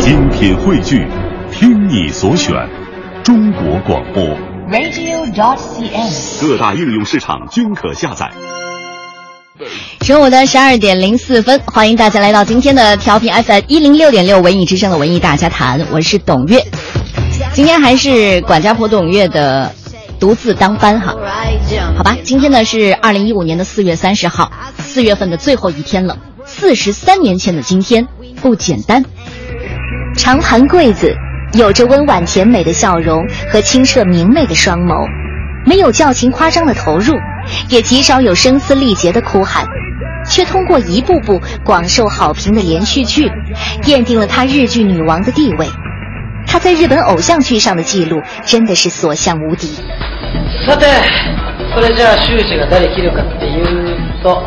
精品汇聚，听你所选，中国广播。radio.dot.cn，。各大应用市场均可下载。中午的十二点零四分，欢迎大家来到今天的调频 FM 一零六点六文艺之声的文艺大家谈，我是董月。今天还是管家婆董月的独自当班哈，好吧，今天呢是二零一五年的四月三十号，四月份的最后一天了。四十三年前的今天不简单。长盘贵子有着温婉甜美的笑容和清澈明媚的双眸，没有矫情夸张的投入，也极少有声嘶力竭的哭喊，却通过一部部广受好评的连续剧，奠定了她日剧女王的地位。她在日本偶像剧上的记录真的是所向无敌。さて、それじゃあ修士が誰切るかっていうと、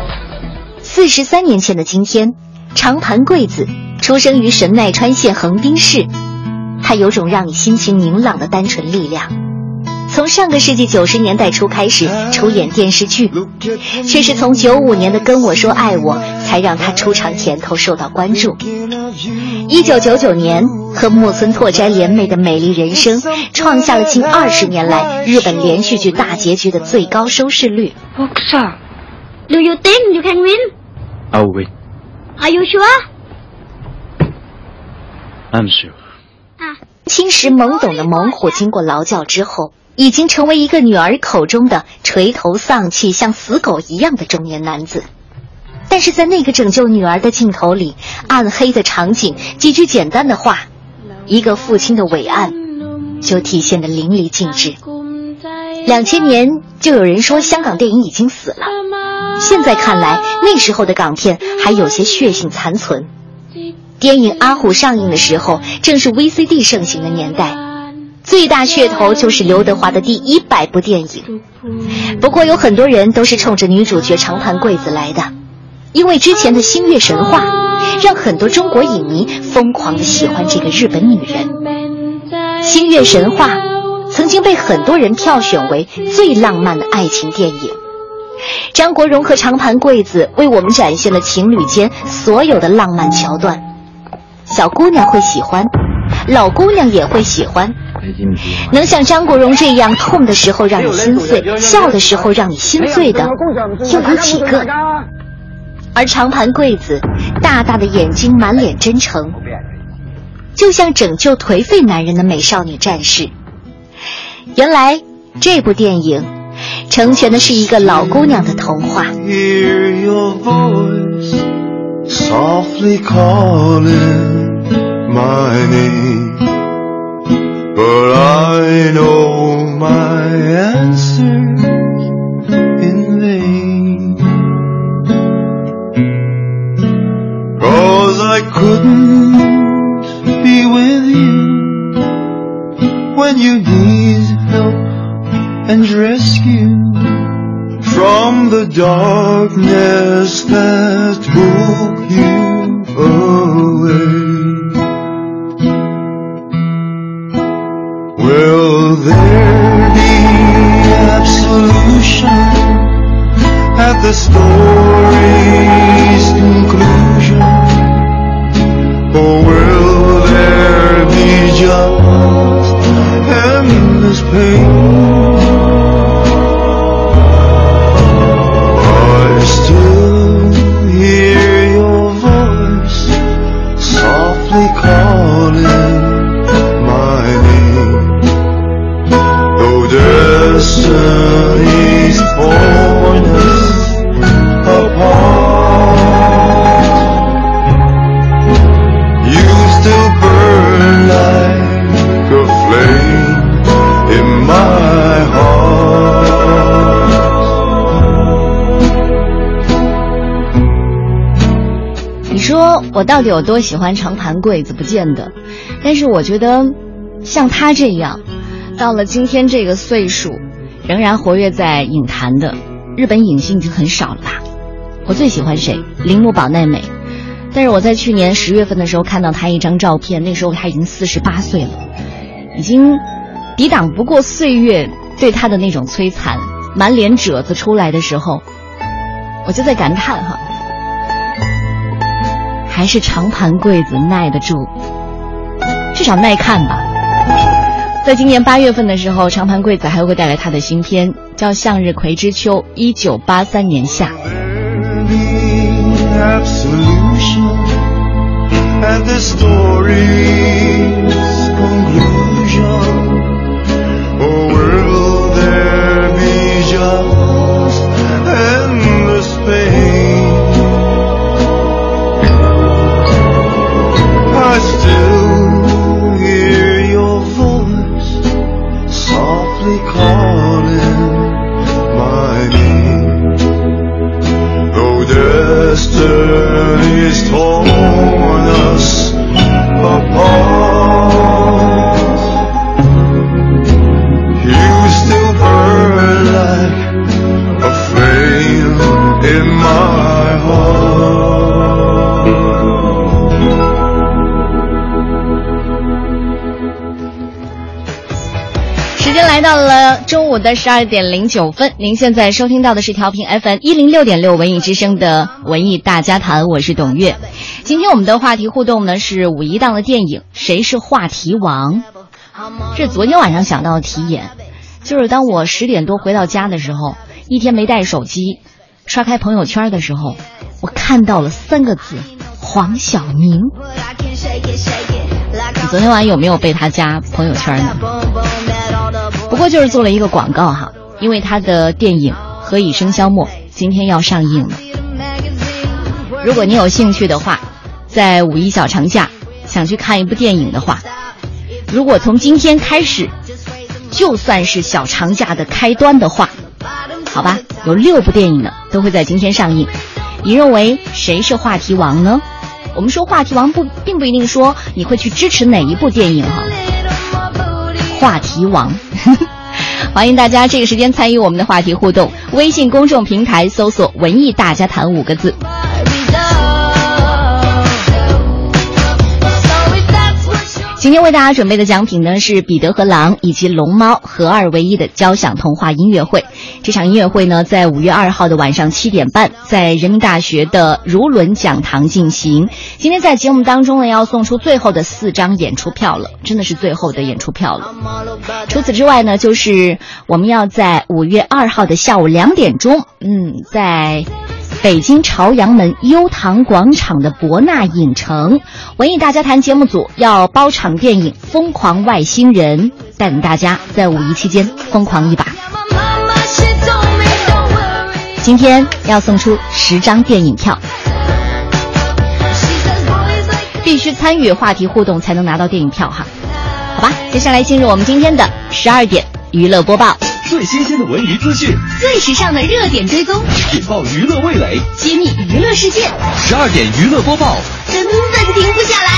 四十三年前的今天， 长盘贵子出生于神奈川县横滨市，他有种让你心情明朗的单纯力量。从上个世纪九十年代初开始出演电视剧，却是从九五年的《跟我说爱我》才让他出场前头受到关注。一九九九年和木村拓哉联袂的《美丽人生》创下了近二十年来日本连续剧大结局的最高收视率。Do you think you can win? I'll win. Are you sure? I'm sure. 啊，青时懵懂的猛虎，经过劳教之后，已经成为一个女儿口中的垂头丧气、像死狗一样的中年男子。但是在那个拯救女儿的镜头里，暗黑的场景，几句简单的话，一个父亲的伟岸，就体现得淋漓尽致。两千年就有人说香港电影已经死了，现在看来，那时候的港片还有些血性残存。电影《阿虎》上映的时候，正是 VCD 盛行的年代，最大噱头就是刘德华的第一百部电影。不过有很多人都是冲着女主角长盘贵子来的，因为之前的《星月神话》让很多中国影迷疯狂的喜欢这个日本女人。《星月神话》曾经被很多人票选为最浪漫的爱情电影。张国荣和长盘贵子为我们展现了情侣间所有的浪漫桥段。小姑娘会喜欢，老姑娘也会喜欢。能像张国荣这样痛的时候让你心碎，笑的时候让你心醉的，又有几个？而长盘贵子，大大的眼睛，满脸真诚，就像拯救颓废男人的美少女战士。原来这部电影成全的是一个老姑娘的童话。 hear your voice softly calling my name. But I know my answer in vain. Cause I couldn't be with you when you need darkness that took you away. Will there be absolution at the story's 说我到底有多喜欢长盘贵子？不见得，但是我觉得，像他这样，到了今天这个岁数，仍然活跃在影坛的日本影星已经很少了吧？我最喜欢谁？铃木保奈美。但是我在去年十月份的时候看到她一张照片，那时候她已经四十八岁了，已经抵挡不过岁月对她的那种摧残，满脸褶子出来的时候，我就在感叹哈。还是长盘柜子耐得住。至少耐看吧。在今年八月份的时候长盘柜子还会带来他的新片叫向日葵之秋一九八三年夏。Though destiny's torn us apart, 中午的十二点零九分，您现在收听到的是调频 FM 一零六点六文艺之声的文艺大家谈，我是董月。今天我们的话题互动呢是五一档的电影《谁是话题王》，这昨天晚上想到的题眼，就是当我十点多回到家的时候，一天没带手机，刷开朋友圈的时候，我看到了三个字：黄晓明。你昨天晚上有没有被他加朋友圈呢？不过就是做了一个广告哈，因为他的电影《何以笙箫默》今天要上映了。如果你有兴趣的话，在五一小长假想去看一部电影的话，如果从今天开始，就算是小长假的开端的话，好吧，有六部电影呢都会在今天上映。你认为谁是话题王呢？我们说话题王不，并不一定说你会去支持哪一部电影哈。话题王，欢迎大家这个时间参与我们的话题互动。微信公众平台搜索“文艺大家谈”五个字。今天为大家准备的奖品呢是彼得和狼以及龙猫合二为一的交响童话音乐会。这场音乐会呢在五月二号的晚上七点半，在人民大学的如伦讲堂进行。今天在节目当中呢要送出最后的四张演出票了，真的是最后的演出票了。除此之外呢，就是我们要在五月二号的下午两点钟，嗯，在。北京朝阳门优唐广场的博纳影城，文艺大家谈节目组要包场电影《疯狂外星人》，带领大家在五一期间疯狂一把。今天要送出十张电影票，必须参与话题互动才能拿到电影票哈。好吧，接下来进入我们今天的十二点娱乐播报。最新鲜的文娱资讯，最时尚的热点追踪，引爆娱乐味蕾。揭秘娱乐世界，十二点娱乐播报，根本停不下来。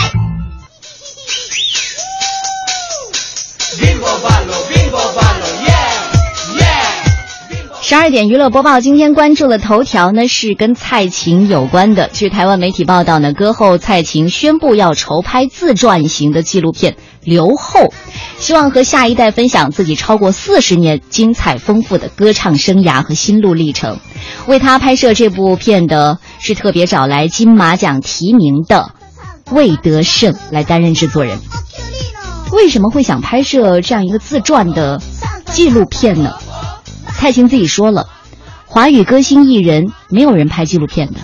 十二点娱乐播报，今天关注的头条呢是跟蔡琴有关的。据台湾媒体报道呢，歌后蔡琴宣布要筹拍自传型的纪录片《留后》，希望和下一代分享自己超过四十年精彩丰富的歌唱生涯和心路历程。为他拍摄这部片的是特别找来金马奖提名的魏德胜来担任制作人。为什么会想拍摄这样一个自传的纪录片呢？蔡琴自己说了，华语歌星艺人没有人拍纪录片的，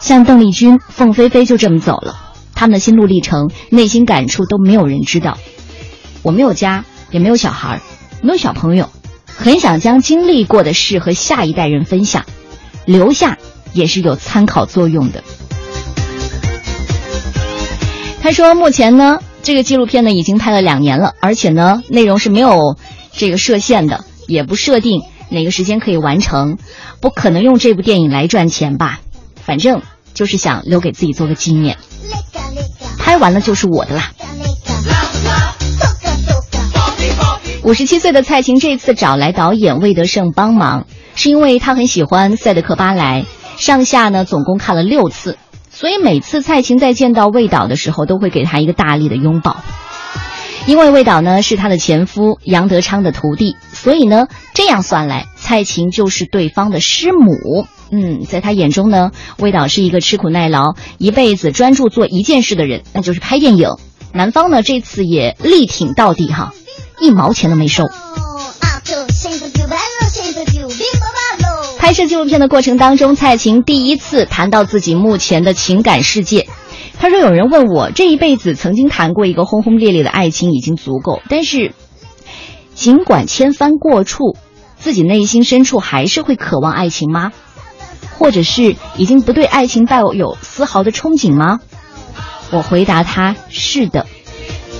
像邓丽君、凤飞飞就这么走了，他们的心路历程、内心感触都没有人知道。我没有家，也没有小孩，没有小朋友，很想将经历过的事和下一代人分享，留下也是有参考作用的。他说，目前呢，这个纪录片呢已经拍了两年了，而且呢，内容是没有这个设限的，也不设定。哪个时间可以完成？不可能用这部电影来赚钱吧？反正就是想留给自己做个纪念。拍完了就是我的啦。五十七岁的蔡琴这次找来导演魏德胜帮忙，是因为他很喜欢《赛德克巴莱》，上下呢总共看了六次，所以每次蔡琴在见到魏导的时候，都会给他一个大力的拥抱。因为魏导呢是他的前夫杨德昌的徒弟，所以呢这样算来，蔡琴就是对方的师母。嗯，在他眼中呢，魏导是一个吃苦耐劳、一辈子专注做一件事的人，那就是拍电影。男方呢这次也力挺到底哈，一毛钱都没收。拍摄纪录片的过程当中，蔡琴第一次谈到自己目前的情感世界。他说：“有人问我，这一辈子曾经谈过一个轰轰烈烈的爱情已经足够，但是尽管千帆过处，自己内心深处还是会渴望爱情吗？或者是已经不对爱情抱有丝毫的憧憬吗？”我回答他：“是的，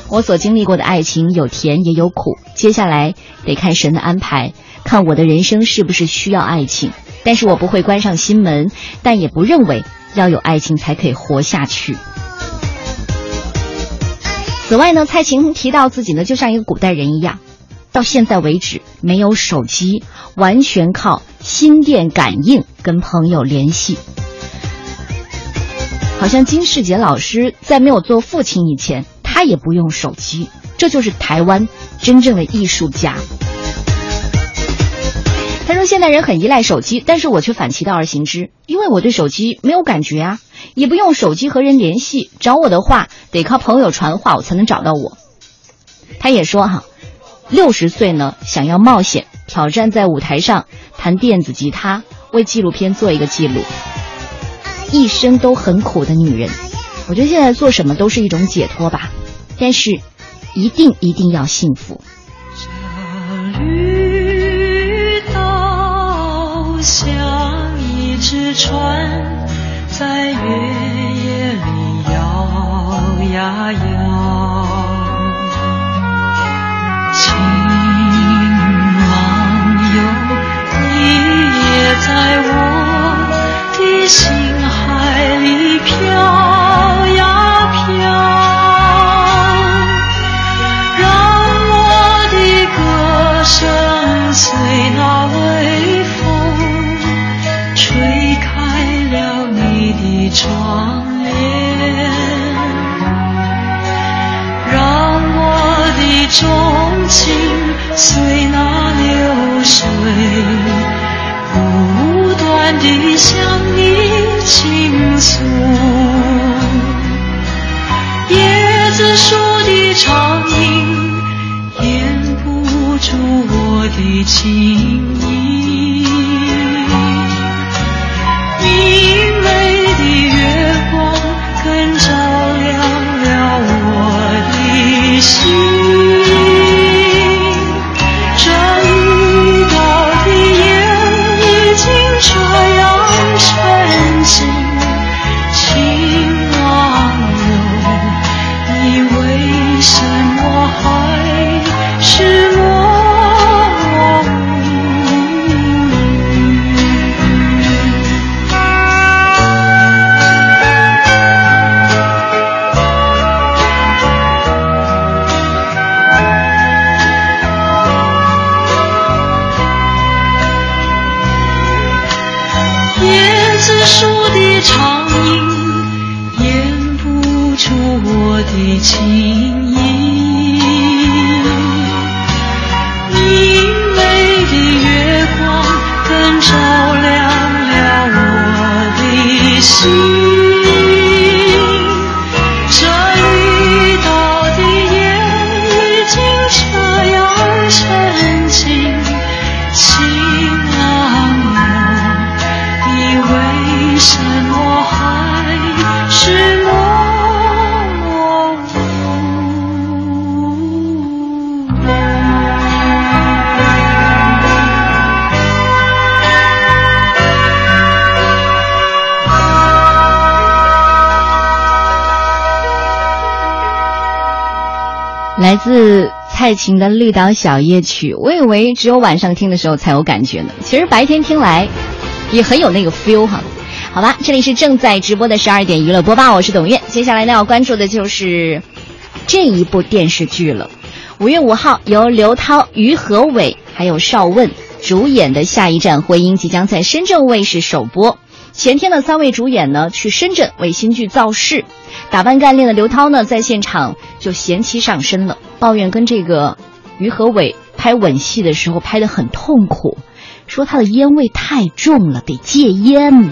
我所经历过的爱情有甜也有苦，接下来得看神的安排。”看我的人生是不是需要爱情，但是我不会关上心门，但也不认为要有爱情才可以活下去。此外呢，蔡琴提到自己呢，就像一个古代人一样，到现在为止没有手机，完全靠心电感应跟朋友联系。好像金世杰老师在没有做父亲以前，他也不用手机，这就是台湾真正的艺术家。他说：“现代人很依赖手机，但是我却反其道而行之，因为我对手机没有感觉啊，也不用手机和人联系，找我的话得靠朋友传话，我才能找到我。”他也说：“哈，六十岁呢，想要冒险挑战在舞台上弹电子吉他，为纪录片做一个记录。一生都很苦的女人，我觉得现在做什么都是一种解脱吧，但是一定一定要幸福。”像一只船，在月夜里摇呀摇，树的长影掩不住我的情。蔡琴的《绿岛小夜曲》，我以为只有晚上听的时候才有感觉呢，其实白天听来也很有那个 feel 哈。好吧，这里是正在直播的十二点娱乐播报，我是董月。接下来呢要关注的就是这一部电视剧了。五月五号，由刘涛、于和伟还有邵问主演的《下一站婚姻》即将在深圳卫视首播。前天呢，三位主演呢去深圳为新剧造势，打扮干练的刘涛呢在现场就嫌弃上身了，抱怨跟这个于和伟拍吻戏的时候拍得很痛苦，说他的烟味太重了，得戒烟。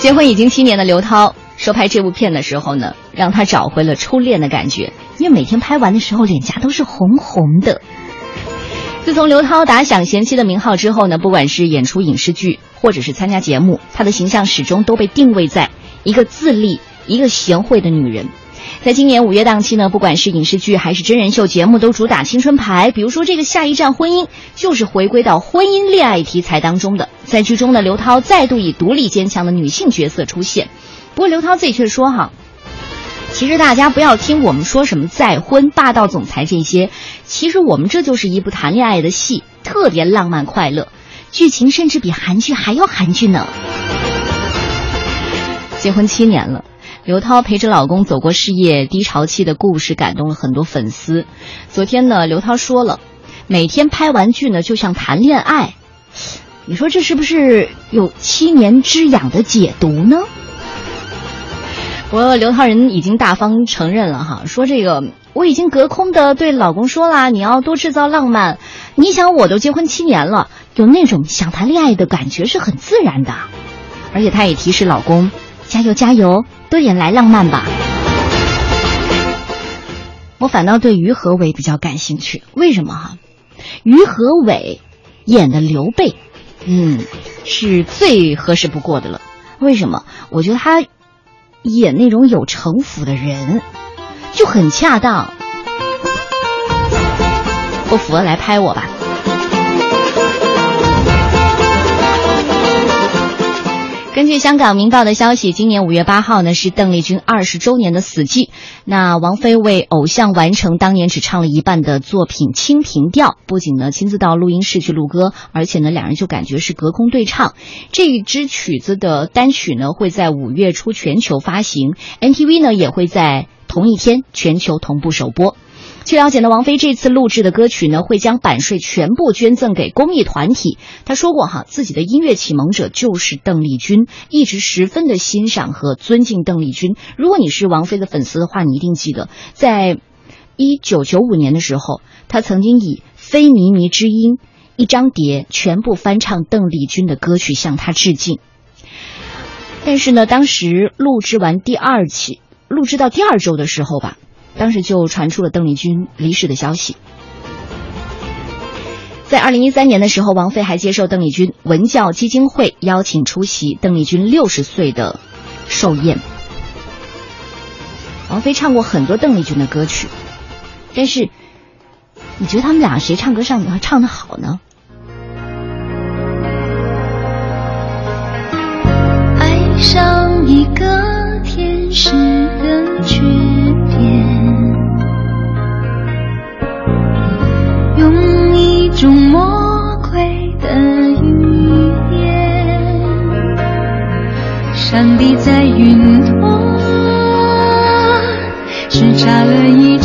结婚已经七年的刘涛，说拍这部片的时候呢，让他找回了初恋的感觉，因为每天拍完的时候脸颊都是红红的。自从刘涛打响贤妻的名号之后呢，不管是演出影视剧或者是参加节目，她的形象始终都被定位在一个自立、一个贤惠的女人。在今年五月档期呢，不管是影视剧还是真人秀节目，都主打青春牌。比如说这个《下一站婚姻》，就是回归到婚姻恋爱题材当中的。在剧中呢，刘涛再度以独立坚强的女性角色出现。不过刘涛自己却说哈，其实大家不要听我们说什么再婚、霸道总裁这些，其实我们这就是一部谈恋爱的戏，特别浪漫快乐，剧情甚至比韩剧还要韩剧呢。结婚七年了。刘涛陪着老公走过事业低潮期的故事，感动了很多粉丝。昨天呢，刘涛说了，每天拍完剧呢，就像谈恋爱。你说这是不是有七年之痒的解读呢？我刘涛人已经大方承认了哈，说这个我已经隔空的对老公说了，你要多制造浪漫。你想，我都结婚七年了，有那种想谈恋爱的感觉是很自然的。而且他也提示老公。加油加油，多点来浪漫吧！我反倒对于和伟比较感兴趣，为什么哈？于和伟演的刘备，嗯，是最合适不过的了。为什么？我觉得他演那种有城府的人就很恰当。不服来拍我吧！根据香港《明报》的消息，今年五月八号呢是邓丽君二十周年的死忌。那王菲为偶像完成当年只唱了一半的作品《清平调》，不仅呢亲自到录音室去录歌，而且呢两人就感觉是隔空对唱。这一支曲子的单曲呢会在五月初全球发行，NTV 呢也会在同一天全球同步首播。据了解呢，王菲这次录制的歌曲呢，会将版税全部捐赠给公益团体。她说过哈，自己的音乐启蒙者就是邓丽君，一直十分的欣赏和尊敬邓丽君。如果你是王菲的粉丝的话，你一定记得，在一九九五年的时候，她曾经以《非靡靡之音》一张碟全部翻唱邓丽君的歌曲向她致敬。但是呢，当时录制完第二期，录制到第二周的时候吧。当时就传出了邓丽君离世的消息。在二零一三年的时候，王菲还接受邓丽君文教基金会邀请出席邓丽君六十岁的寿宴。王菲唱过很多邓丽君的歌曲，但是你觉得他们俩谁唱歌上唱的好呢？在云端，只眨了一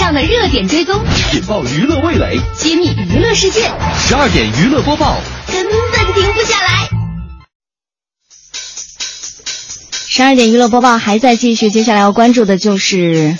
最时尚的热点追踪，引爆娱乐味蕾，揭秘娱乐世界。十二点娱乐播报，根本停不下来。十二点娱乐播报还在继续，接下来要关注的就是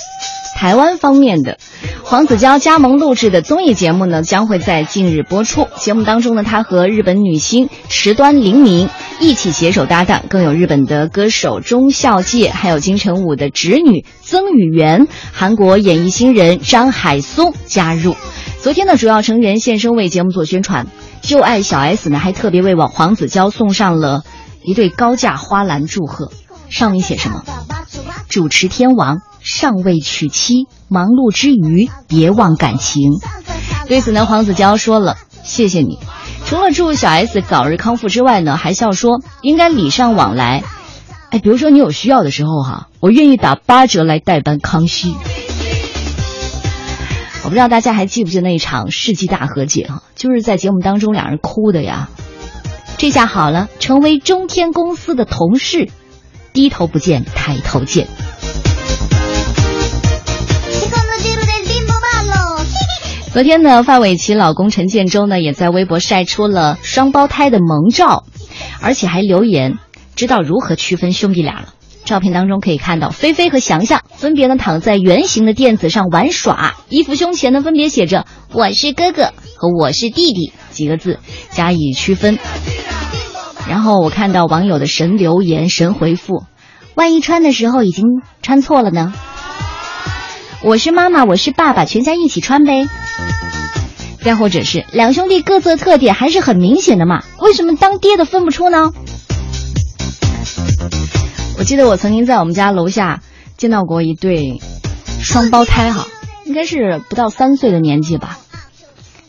台湾方面的。黄子佼加盟录制的综艺节目呢，将会在近日播出。节目当中呢，他和日本女星池端玲明一起携手搭档，更有日本的歌手中孝介，还有金城武的侄女曾宇媛，韩国演艺新人张海松加入。昨天呢，主要成员现身为节目做宣传。就爱小 S 呢，还特别为网黄子佼送上了一对高价花篮祝贺，上面写什么？主持天王尚未娶妻，忙碌之余别忘感情。对此呢，黄子佼说了：“谢谢你。”除了祝小 S 早日康复之外呢，还笑说应该礼尚往来。哎，比如说你有需要的时候哈，我愿意打八折来代班康熙。我不知道大家还记不记得那一场世纪大和解哈，就是在节目当中两人哭的呀。这下好了，成为中天公司的同事，低头不见抬头见。昨天呢，范玮琪老公陈建州呢也在微博晒出了双胞胎的萌照，而且还留言知道如何区分兄弟俩了。照片当中可以看到，菲菲和翔翔分别呢躺在圆形的垫子上玩耍，衣服胸前呢分别写着“我是哥哥”和“我是弟弟”几个字加以区分。然后我看到网友的神留言、神回复：“万一穿的时候已经穿错了呢？”我是妈妈，我是爸爸，全家一起穿呗。再或者是两兄弟各自的特点还是很明显的嘛，为什么当爹的分不出呢？我记得我曾经在我们家楼下见到过一对双胞胎，哈，应该是不到三岁的年纪吧。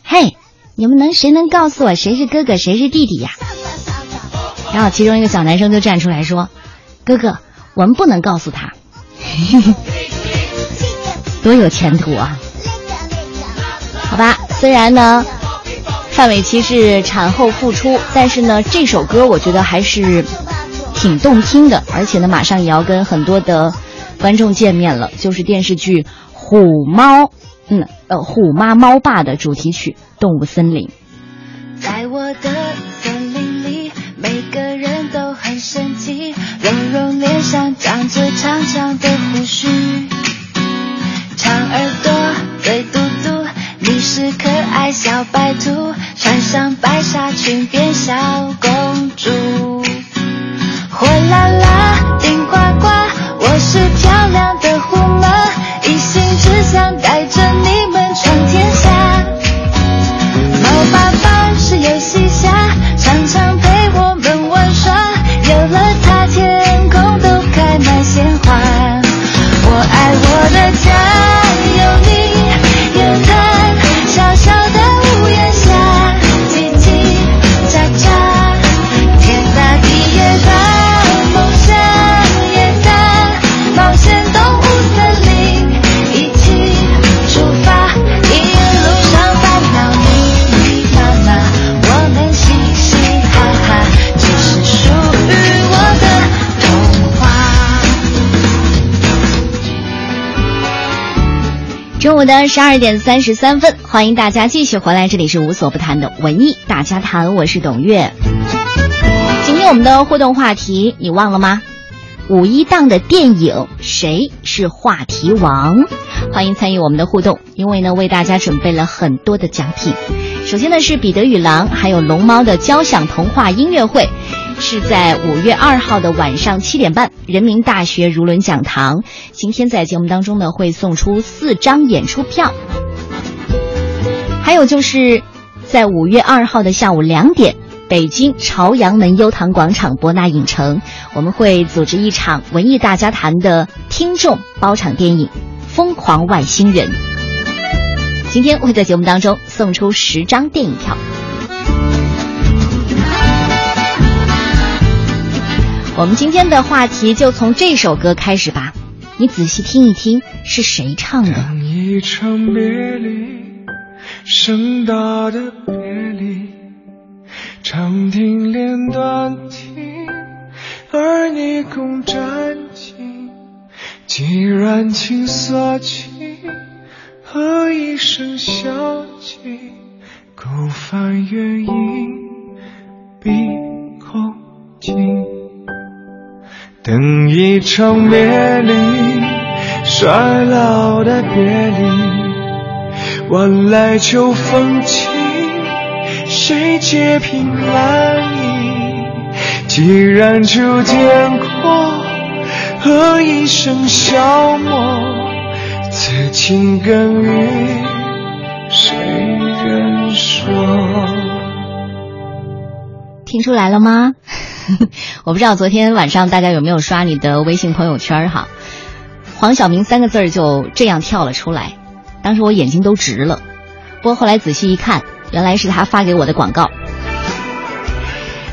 嘿，你们能谁能告诉我谁是哥哥谁是弟弟呀？然后其中一个小男生就站出来说：“哥哥，我们不能告诉他。”多有前途啊！好吧，虽然呢，范玮琪是产后复出，但是呢，这首歌我觉得还是挺动听的，而且呢，马上也要跟很多的观众见面了，就是电视剧《虎猫》，嗯，呃，《虎妈猫爸》的主题曲《动物森林》。在我的，都很神奇，蓉蓉脸上长着长长的胡须。长耳朵，肥嘟嘟，你是可爱小白兔，穿上白纱裙变小公主。火辣辣，顶呱呱，我是漂亮的十二点三十三分，欢迎大家继续回来，这里是无所不谈的文艺大家谈，我是董月。今天我们的互动话题你忘了吗？五一档的电影谁是话题王？欢迎参与我们的互动，因为呢为大家准备了很多的奖品。首先呢是彼得与狼还有龙猫的交响童话音乐会，是在五月二号的晚上七点半，人民大学如伦讲堂。今天在节目当中呢会送出四张演出票，还有就是在五月二号的下午两点。北京朝阳门优唐广场博纳影城，我们会组织一场文艺大家谈的听众包场电影《疯狂外星人》。今天会在节目当中送出十张电影票。我们今天的话题就从这首歌开始吧，你仔细听一听是谁唱的。当一场别离，盛大的别离，长亭连断题，而你共沾巾，既然情色起，和一声笑泣，勾翻原因，闭口静。等一场别离，衰老的别离，晚来秋风起，谁解凭栏意？既然秋天过，何以笙箫默？此情更与谁人说？听出来了吗？我不知道昨天晚上大家有没有刷你的微信朋友圈哈？黄晓明三个字儿就这样跳了出来，当时我眼睛都直了。不过后来仔细一看，原来是他发给我的广告。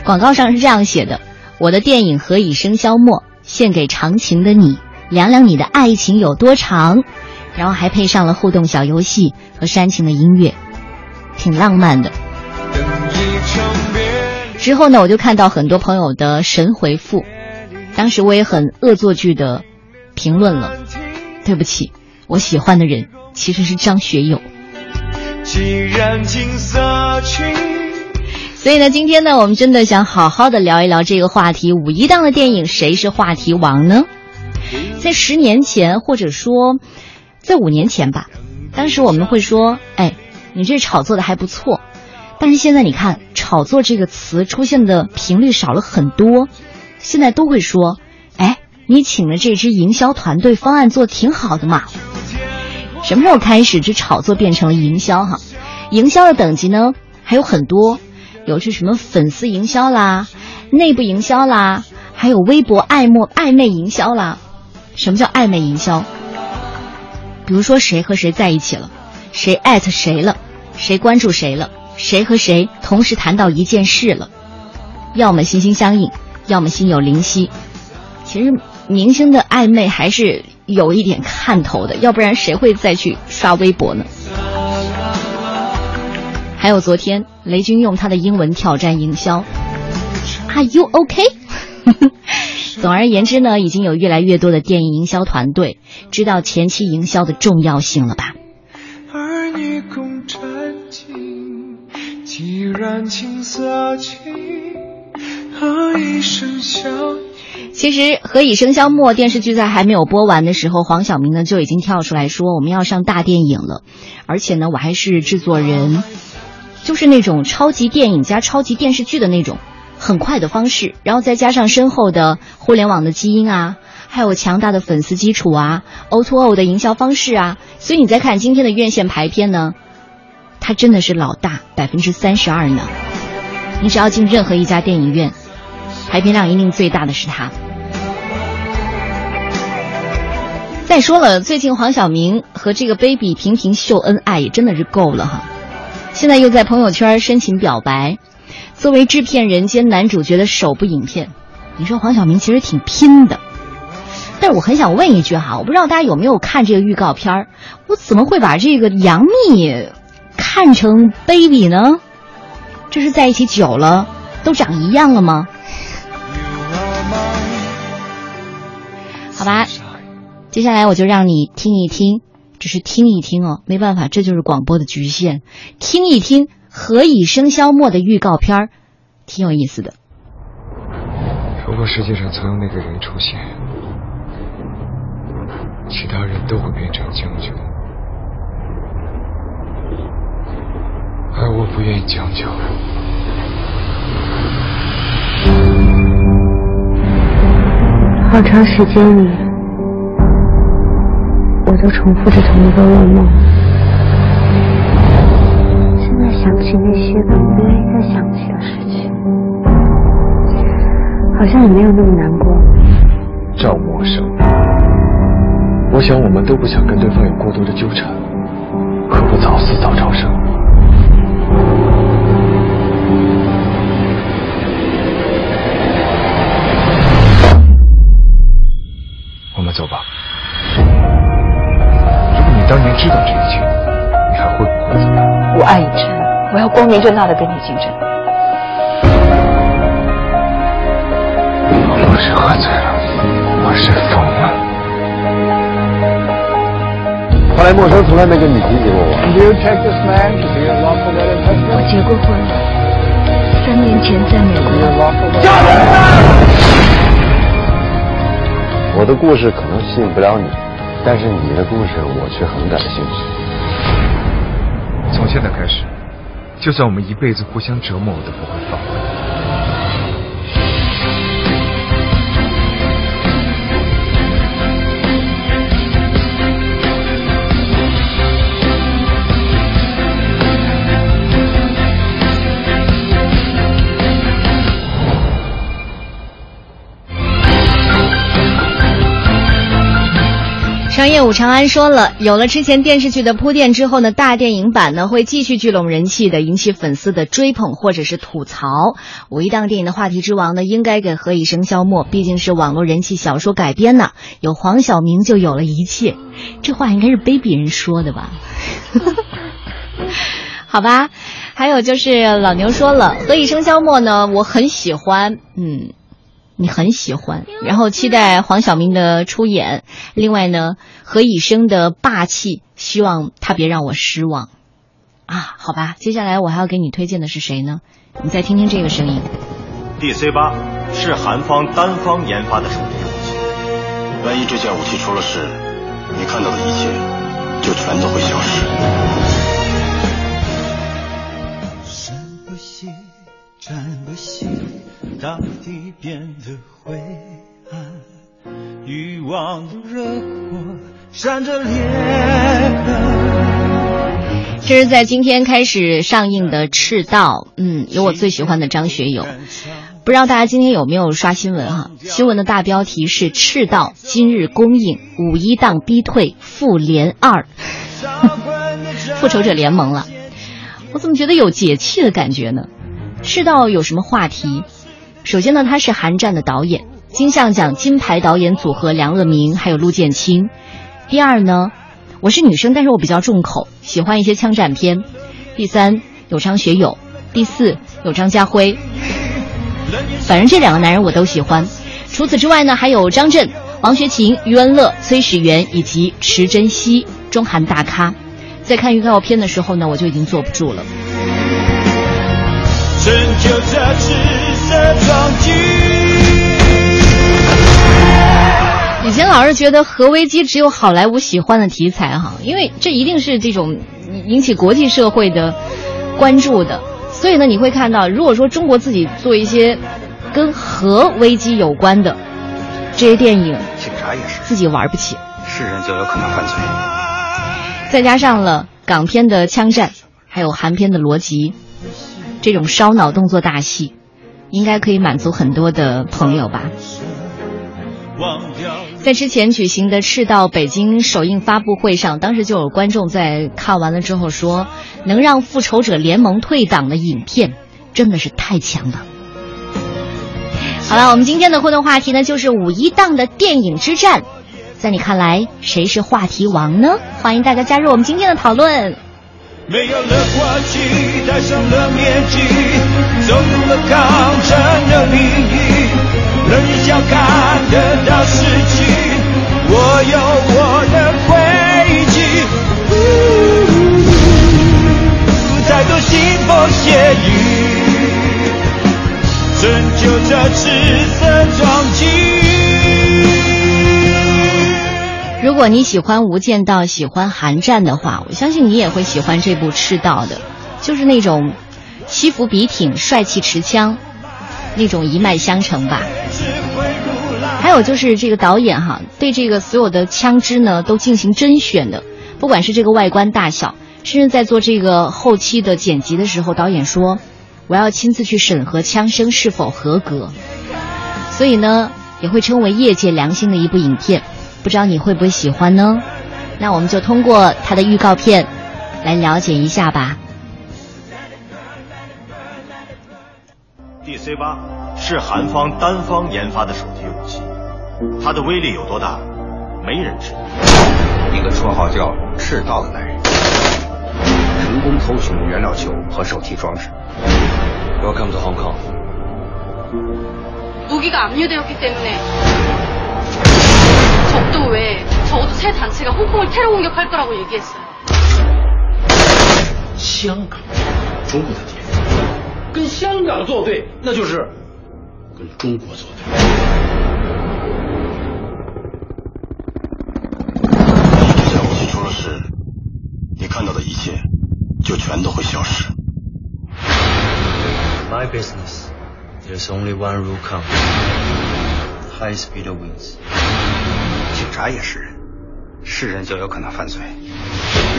广告上是这样写的：“我的电影《何以笙箫默》献给长情的你，量量你的爱情有多长。”然后还配上了互动小游戏和煽情的音乐，挺浪漫的。之后呢，我就看到很多朋友的神回复，当时我也很恶作剧的评论了。对不起，我喜欢的人其实是张学友。所以呢，今天呢，我们真的想好好的聊一聊这个话题：五一档的电影谁是话题王呢？在十年前，或者说在五年前吧，当时我们会说：“哎，你这炒作的还不错。”但是现在你看，“炒作”这个词出现的频率少了很多，现在都会说：“哎，你请的这支营销团队方案做挺好的嘛。”什么时候开始这炒作变成了营销？哈，营销的等级呢还有很多，有是什么粉丝营销啦、内部营销啦，还有微博暧昧暧昧营销啦。什么叫暧昧营销？比如说谁和谁在一起了，谁艾特谁了，谁关注谁了，谁和谁同时谈到一件事了，要么心心相印，要么心有灵犀。其实明星的暧昧还是有一点看头的，要不然谁会再去刷微博呢？还有昨天雷军用他的英文挑战营销，Are you OK？总而言之呢，已经有越来越多的电影营销团队知道前期营销的重要性了吧？既然情色情，何以笙箫？其实《何以笙箫默》电视剧在还没有播完的时候，黄晓明呢就已经跳出来说我们要上大电影了，而且呢我还是制作人，就是那种超级电影加超级电视剧的那种很快的方式，然后再加上深厚的互联网的基因啊，还有强大的粉丝基础啊，O to O 的营销方式啊，所以你再看今天的院线排片呢，它真的是老大百分之三十二呢，你只要进任何一家电影院。排片量一定最大的是他。再说了，最近黄晓明和这个 baby 频频秀恩爱，也真的是够了哈。现在又在朋友圈深情表白，作为制片人兼男主角的首部影片，你说黄晓明其实挺拼的。但是我很想问一句哈，我不知道大家有没有看这个预告片我怎么会把这个杨幂看成 baby 呢？这是在一起久了，都长一样了吗？好吧，接下来我就让你听一听，只是听一听哦，没办法，这就是广播的局限。听一听《何以笙箫默》的预告片儿，挺有意思的。如果世界上曾有那个人出现，其他人都会变成将就，而我不愿意将就。好长时间里，我都重复着同一个噩梦。现在想起那些本不愿意再想起的事情，好像也没有那么难过。赵默笙，我想我们都不想跟对方有过多的纠缠，何不早死早超生？走吧。如果你当年知道这一切，你还会不会走？我爱以琛，我要光明正大的跟你竞争。我不是喝醉了，我是疯了。后来陌生从来没跟你提起过我。我结过婚，三年前在美国。我的故事可能吸引不了你，但是你的故事我却很感兴趣。从现在开始，就算我们一辈子互相折磨，我都不会放过你。商业五长安说了，有了之前电视剧的铺垫之后呢，大电影版呢会继续聚拢人气的，引起粉丝的追捧或者是吐槽。五一档电影的话题之王呢，应该给何以笙箫默，毕竟是网络人气小说改编呢。有黄晓明就有了一切，这话应该是卑鄙人说的吧？好吧，还有就是老牛说了，何以笙箫默呢，我很喜欢，嗯。你很喜欢，然后期待黄晓明的出演。另外呢，何以笙的霸气，希望他别让我失望。啊，好吧，接下来我还要给你推荐的是谁呢？你再听听这个声音。DC 八是韩方单方研发的手机武器，万一这件武器出了事，你看到的一切就全都会消失。大地变得灰暗，欲望热火闪着烈焰。这是在今天开始上映的《赤道》，嗯，有我最喜欢的张学友。不知道大家今天有没有刷新闻哈？新闻的大标题是《赤道》今日公映，五一档逼退复联二，复仇者联盟了。我怎么觉得有解气的感觉呢？《赤道》有什么话题？首先呢，他是韩战的导演，金像奖金牌导演组合梁乐明还有陆建清。第二呢，我是女生，但是我比较重口，喜欢一些枪战片。第三有张学友，第四有张家辉，反正这两个男人我都喜欢。除此之外呢，还有张震、王学勤、余文乐、崔始源以及池珍熙，中韩大咖。在看预告片的时候呢，我就已经坐不住了。拯救这赤色壮举。以前老是觉得核危机只有好莱坞喜欢的题材哈，因为这一定是这种引起国际社会的关注的。所以呢，你会看到，如果说中国自己做一些跟核危机有关的这些电影，警察也是自己玩不起，是人就有可能犯罪。再加上了港片的枪战，还有韩片的逻辑。这种烧脑动作大戏，应该可以满足很多的朋友吧。在之前举行的赤道北京首映发布会上，当时就有观众在看完了之后说：“能让复仇者联盟退档的影片，真的是太强了。”好了，我们今天的互动话题呢，就是五一档的电影之战，在你看来谁是话题王呢？欢迎大家加入我们今天的讨论。没有了过去，戴上了面具，走入了抗战的领域，人想看得到失去，我有我的轨迹。再多腥风血雨，拯救这赤色壮举。如果你喜欢《无间道》，喜欢《寒战》的话，我相信你也会喜欢这部《赤道》的，就是那种西服笔挺、帅气持枪，那种一脉相承吧。还有就是这个导演哈，对这个所有的枪支呢都进行甄选的，不管是这个外观大小，甚至在做这个后期的剪辑的时候，导演说我要亲自去审核枪声是否合格，所以呢也会称为业界良心的一部影片。不知道你会不会喜欢呢？那我们就通过它的预告片来了解一下吧。DC 八是韩方单方研发的手机武器，它的威力有多大，没人知道。一个绰号叫“赤道”的男人，成功偷取了原料球和手提装置。Welcome to Hong Kong。무기가압류되었기때문에 적도 외에 적어도 세 단체가 홍콩을 테러 공격할 거라고 얘기했어요. 香港，中国的敌人，跟香港作对，那就是跟中国作对。 这件武器出了事，你看到的一切 就全都会消失。 My business, there's only one rule come. High speed wins. 警察也是人，是人就有可能犯罪。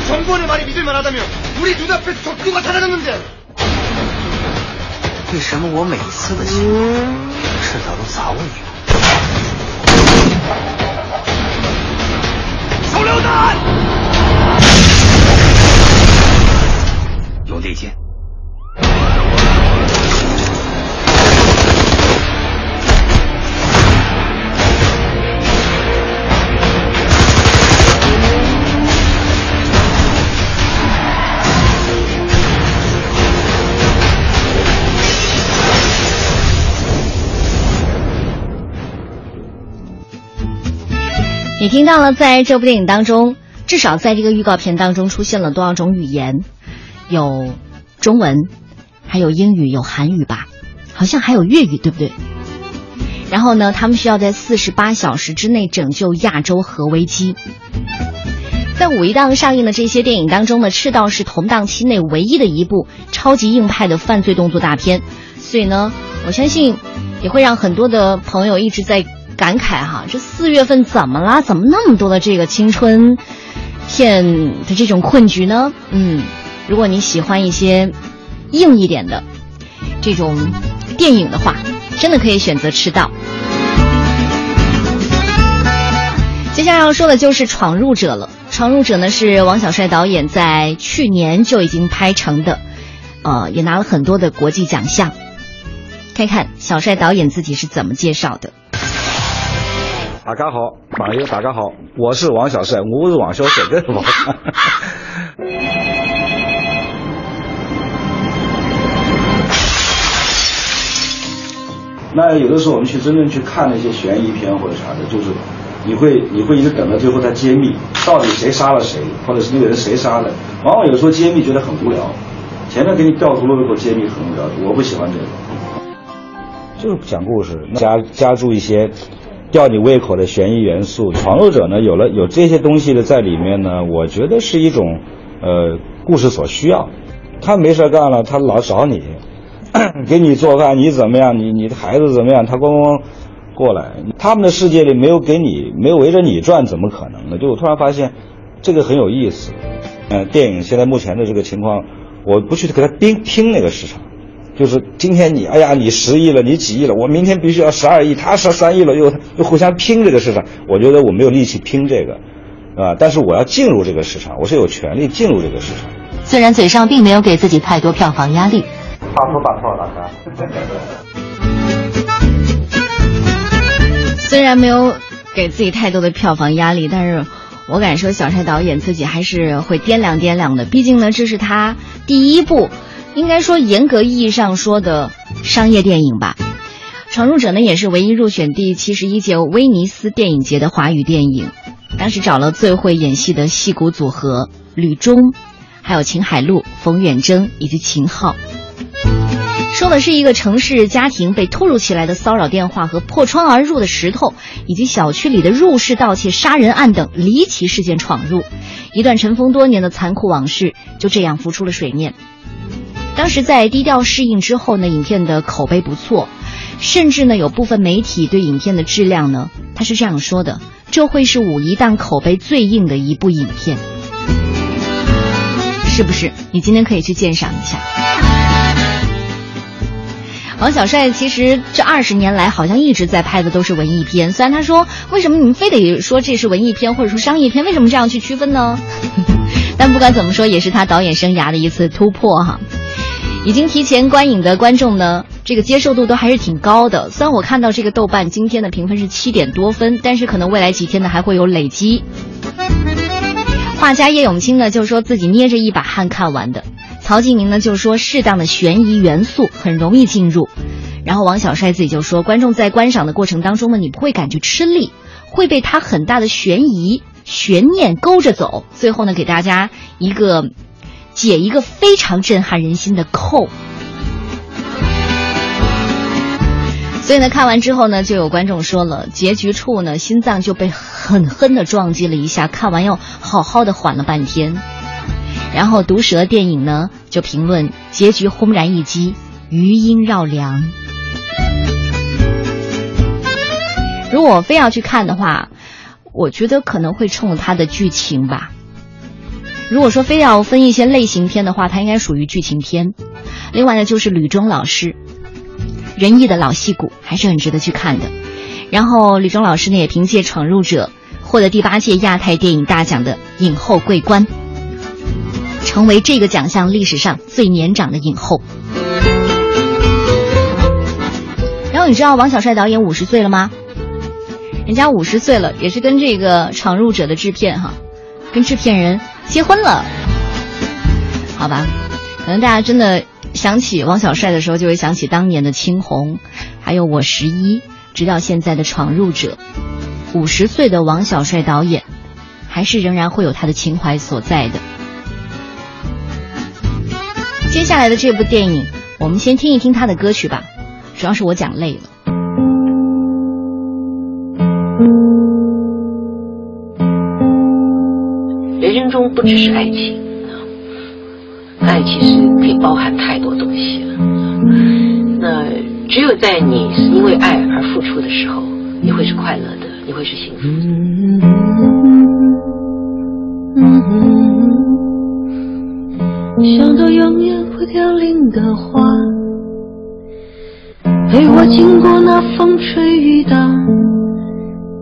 정부원의 말이 믿을 만하다면 우리 눈앞에 적도가 달아났는데 为什么我每一次的行为，赤道都砸我一样？手榴弹！用利剑。 你听到了，在这部电影当中，至少在这个预告片当中出现了多少种语言？有中文，还有英语，有韩语吧，好像还有粤语，对不对？然后呢，他们需要在四十八小时之内拯救亚洲核危机。在五一档上映的这些电影当中呢，《赤道》是同档期内唯一的一部超级硬派的犯罪动作大片，所以呢，我相信也会让很多的朋友一直在感慨哈，这四月份怎么啦？怎么那么多的这个青春片的这种困局呢？嗯，如果你喜欢一些硬一点的这种电影的话，真的可以选择《赤道》。接下来要说的就是《闯入者》了。《闯入者》呢是王小帅导演在去年就已经拍成的，呃，也拿了很多的国际奖项。看看小帅导演自己是怎么介绍的。大家好，网友大家好，我是王小帅，我是王小帅，这是王。那有的时候我们去真正去看那些悬疑片或者啥的，就是你会你会一直等到最后他揭秘到底谁杀了谁，或者是那个人谁杀的。往往有时候揭秘觉得很无聊，前面给你掉头颅以后揭秘很无聊，我不喜欢这个。就是讲故事，加加注一些吊你胃口的悬疑元素。闯入者呢，有了有这些东西的在里面呢，我觉得是一种呃故事所需要。他没事干了，他老找你，给你做饭，你怎么样？你你的孩子怎么样？他咣咣过来，他们的世界里没有给你，没有围着你转，怎么可能呢？就我突然发现，这个很有意思。嗯、电影现在目前的这个情况，我不去给他拼拼那个市场。就是今天你，哎呀，你十亿了，你几亿了，我明天必须要十二亿，他十三亿了，又又互相拼这个市场，我觉得我没有力气拼这个，啊，但是我要进入这个市场，我是有权利进入这个市场。虽然嘴上并没有给自己太多票房压力，大错大错大家。虽然没有给自己太多的票房压力，但是我敢说，小帅导演自己还是会掂量掂量的。毕竟呢，这是他第一部。应该说，严格意义上说的商业电影吧，《闯入者》呢也是唯一入选第七十一届威尼斯电影节的华语电影。当时找了最会演戏的戏骨组合吕中，还有秦海璐、冯远征以及秦昊。说的是一个城市家庭被突如其来的骚扰电话和破窗而入的石头，以及小区里的入室盗窃、杀人案等离奇事件闯入，一段尘封多年的残酷往事就这样浮出了水面。当时在低调适应之后呢，影片的口碑不错，甚至呢有部分媒体对影片的质量呢，他是这样说的：这会是五一档口碑最硬的一部影片，是不是？你今天可以去鉴赏一下。王小帅其实这二十年来好像一直在拍的都是文艺片，虽然他说为什么你们非得说这是文艺片或者说商业片，为什么这样去区分呢？但不管怎么说，也是他导演生涯的一次突破哈。已经提前观影的观众呢，这个接受度都还是挺高的。虽然我看到这个豆瓣今天的评分是七点多分，但是可能未来几天呢还会有累积。画家叶永青呢就说自己捏着一把汗看完的，曹静宁呢就说适当的悬疑元素很容易进入，然后王小帅自己就说观众在观赏的过程当中呢，你不会感觉吃力，会被他很大的悬疑悬念勾着走，最后呢给大家一个。解一个非常震撼人心的扣，所以呢，看完之后呢，就有观众说了，结局处呢，心脏就被狠狠的撞击了一下，看完要好好的缓了半天。然后毒舌电影呢就评论结局轰然一击，余音绕梁。如果非要去看的话，我觉得可能会冲它的剧情吧。如果说非要分一些类型片的话，它应该属于剧情片。另外呢，就是吕中老师，仁义的老戏骨还是很值得去看的。然后吕中老师呢，也凭借《闯入者》获得第八届亚太电影大奖的影后桂冠，成为这个奖项历史上最年长的影后。然后你知道王小帅导演五十岁了吗？人家五十岁了，也是跟这个《闯入者》的制片哈，跟制片人。结婚了，好吧？可能大家真的想起王小帅的时候，就会想起当年的《青红》，还有《我十一》，直到现在的《闯入者》。五十岁的王小帅导演，还是仍然会有他的情怀所在的。接下来的这部电影，我们先听一听他的歌曲吧。主要是我讲累了。中不只是爱情，爱其实可以包含太多东西了。那只有在你是因为爱而付出的时候，你会是快乐的，你会是幸福的。像朵永远不凋零的花，陪我经过那风吹雨打，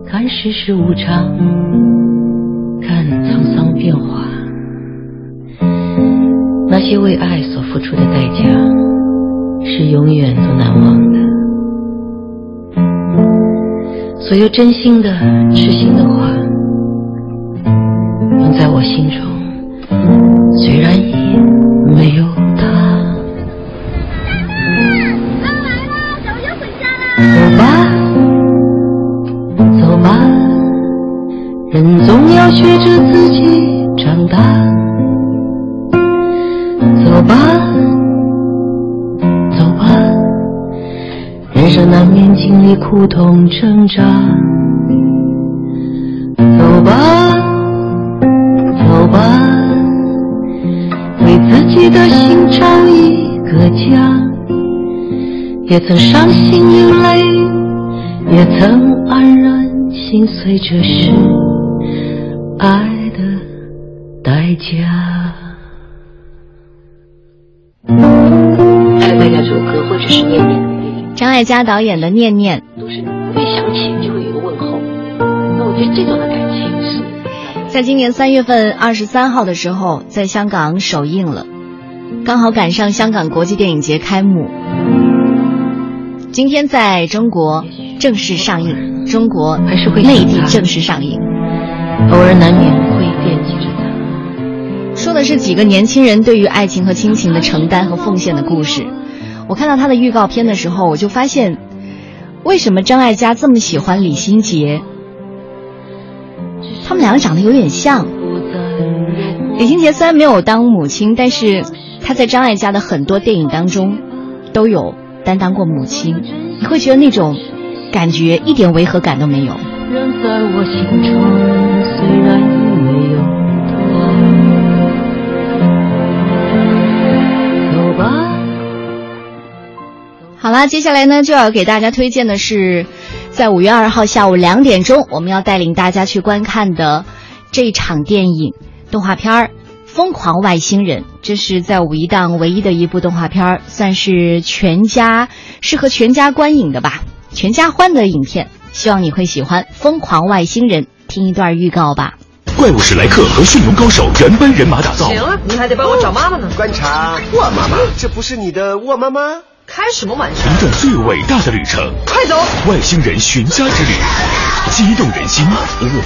看世事无常。变化，那些为爱所付出的代价，是永远都难忘的。所有真心的、痴心的话，永在我心中，虽然已没有他。走吧，走吧。人总要学着人生难免经历苦痛挣扎，走吧，走吧，为自己的心找一个家，也曾伤心流泪，也曾黯然心碎，这是。爱的代价。爱的代价这首歌，或者是念念，张艾嘉导演的《念念》，都是一想起就会有一个问候。那我觉得这种的感情是，在今年三月份二十三号的时候，在香港首映了，刚好赶上香港国际电影节开幕。今天在中国正式上映，中国还是会内地正式上映。偶尔难免会惦记着他。说的是几个年轻人对于爱情和亲情的承担和奉献的故事。我看到他的预告片的时候，我就发现，为什么张艾嘉这么喜欢李心洁？他们两个长得有点像。李心洁虽然没有当母亲，但是她在张艾嘉的很多电影当中都有担当过母亲。你会觉得那种感觉一点违和感都没有。人在我心中，虽然好啦，接下来呢就要给大家推荐的是，在五月二号下午两点钟，我们要带领大家去观看的这场电影动画片儿《疯狂外星人》。这是在五一档唯一的一部动画片儿，算是全家适合全家观影的吧，全家欢的影片。希望你会喜欢《疯狂外星人》，听一段预告吧。怪物史莱克和驯龙高手原班人马打造。行了，你还得帮我找妈妈呢。观察我妈妈，这不是你的我妈妈？开什么玩笑！一段最伟大的旅程，快走！外星人寻家之旅，激动人心，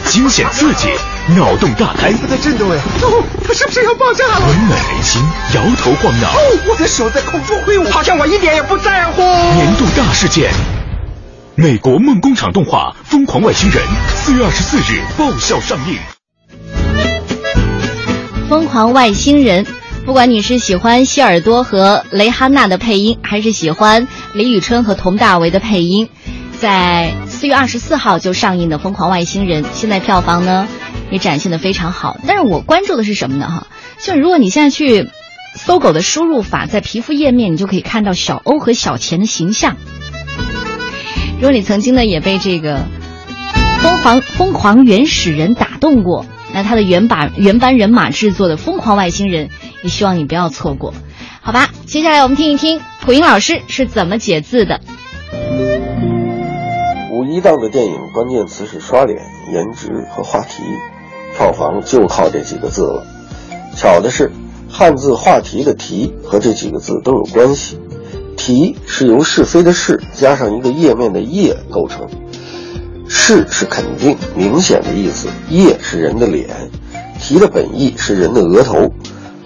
惊险刺激，脑洞大开。它在震动哎！哦，它是不是要爆炸了？温暖人心，摇头晃脑。哦，我的手在空中挥舞，好像我一点也不在乎。年度大事件。美国梦工厂动画《疯狂外星人》四月二十四日爆笑上映。疯狂外星人，不管你是喜欢希尔多和雷哈娜的配音，还是喜欢李宇春和佟大为的配音，在四月二十四号就上映的《疯狂外星人》，现在票房呢也展现的非常好。但是我关注的是什么呢？哈，就是如果你现在去搜狗的输入法，在皮肤页面，你就可以看到小欧和小钱的形象。如果你曾经呢也被这个疯狂疯狂原始人打动过，那他的原版原班人马制作的《疯狂外星人》，也希望你不要错过。好吧，接下来我们听一听蒲英老师是怎么解字的。五一档的电影关键词是刷脸、颜值和话题，票房就靠这几个字了。巧的是，汉字“话题”的“题”和这几个字都有关系。题是由是非的“是”加上一个页面的“页”构成。是是肯定、明显的意思，页是人的脸，提的本意是人的额头，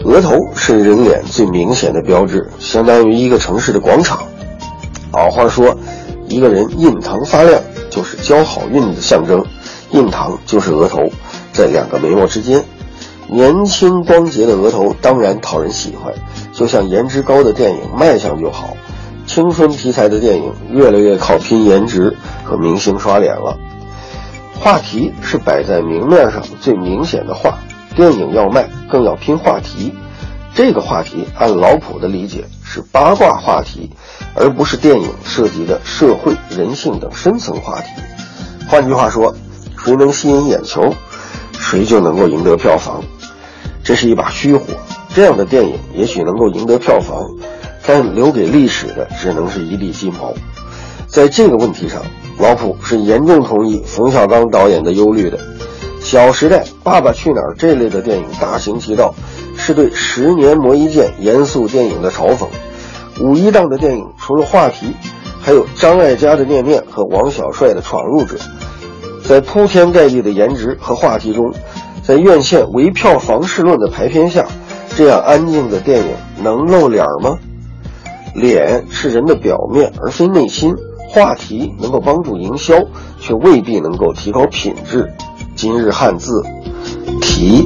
额头是人脸最明显的标志，相当于一个城市的广场。老话说，一个人印堂发亮，就是交好运的象征，印堂就是额头，在两个眉毛之间，年轻光洁的额头当然讨人喜欢，就像颜值高的电影卖相就好。青春题材的电影越来越靠拼颜值和明星刷脸了。话题是摆在明面上最明显的话，电影要卖更要拼话题。这个话题按老普的理解是八卦话题，而不是电影涉及的社会、人性等深层话题。换句话说，谁能吸引眼球，谁就能够赢得票房。这是一把虚火，这样的电影也许能够赢得票房。但留给历史的只能是一地鸡毛，在这个问题上，老普是严重同意冯小刚导演的忧虑的。《小时代》《爸爸去哪儿》这类的电影大行其道，是对十年磨一剑严肃电影的嘲讽。五一档的电影除了话题，还有张艾嘉的《念念》和王小帅的《闯入者》，在铺天盖地的颜值和话题中，在院线唯票房式论的排片下，这样安静的电影能露脸吗？脸是人的表面，而非内心。话题能够帮助营销，却未必能够提高品质。今日汉字，题。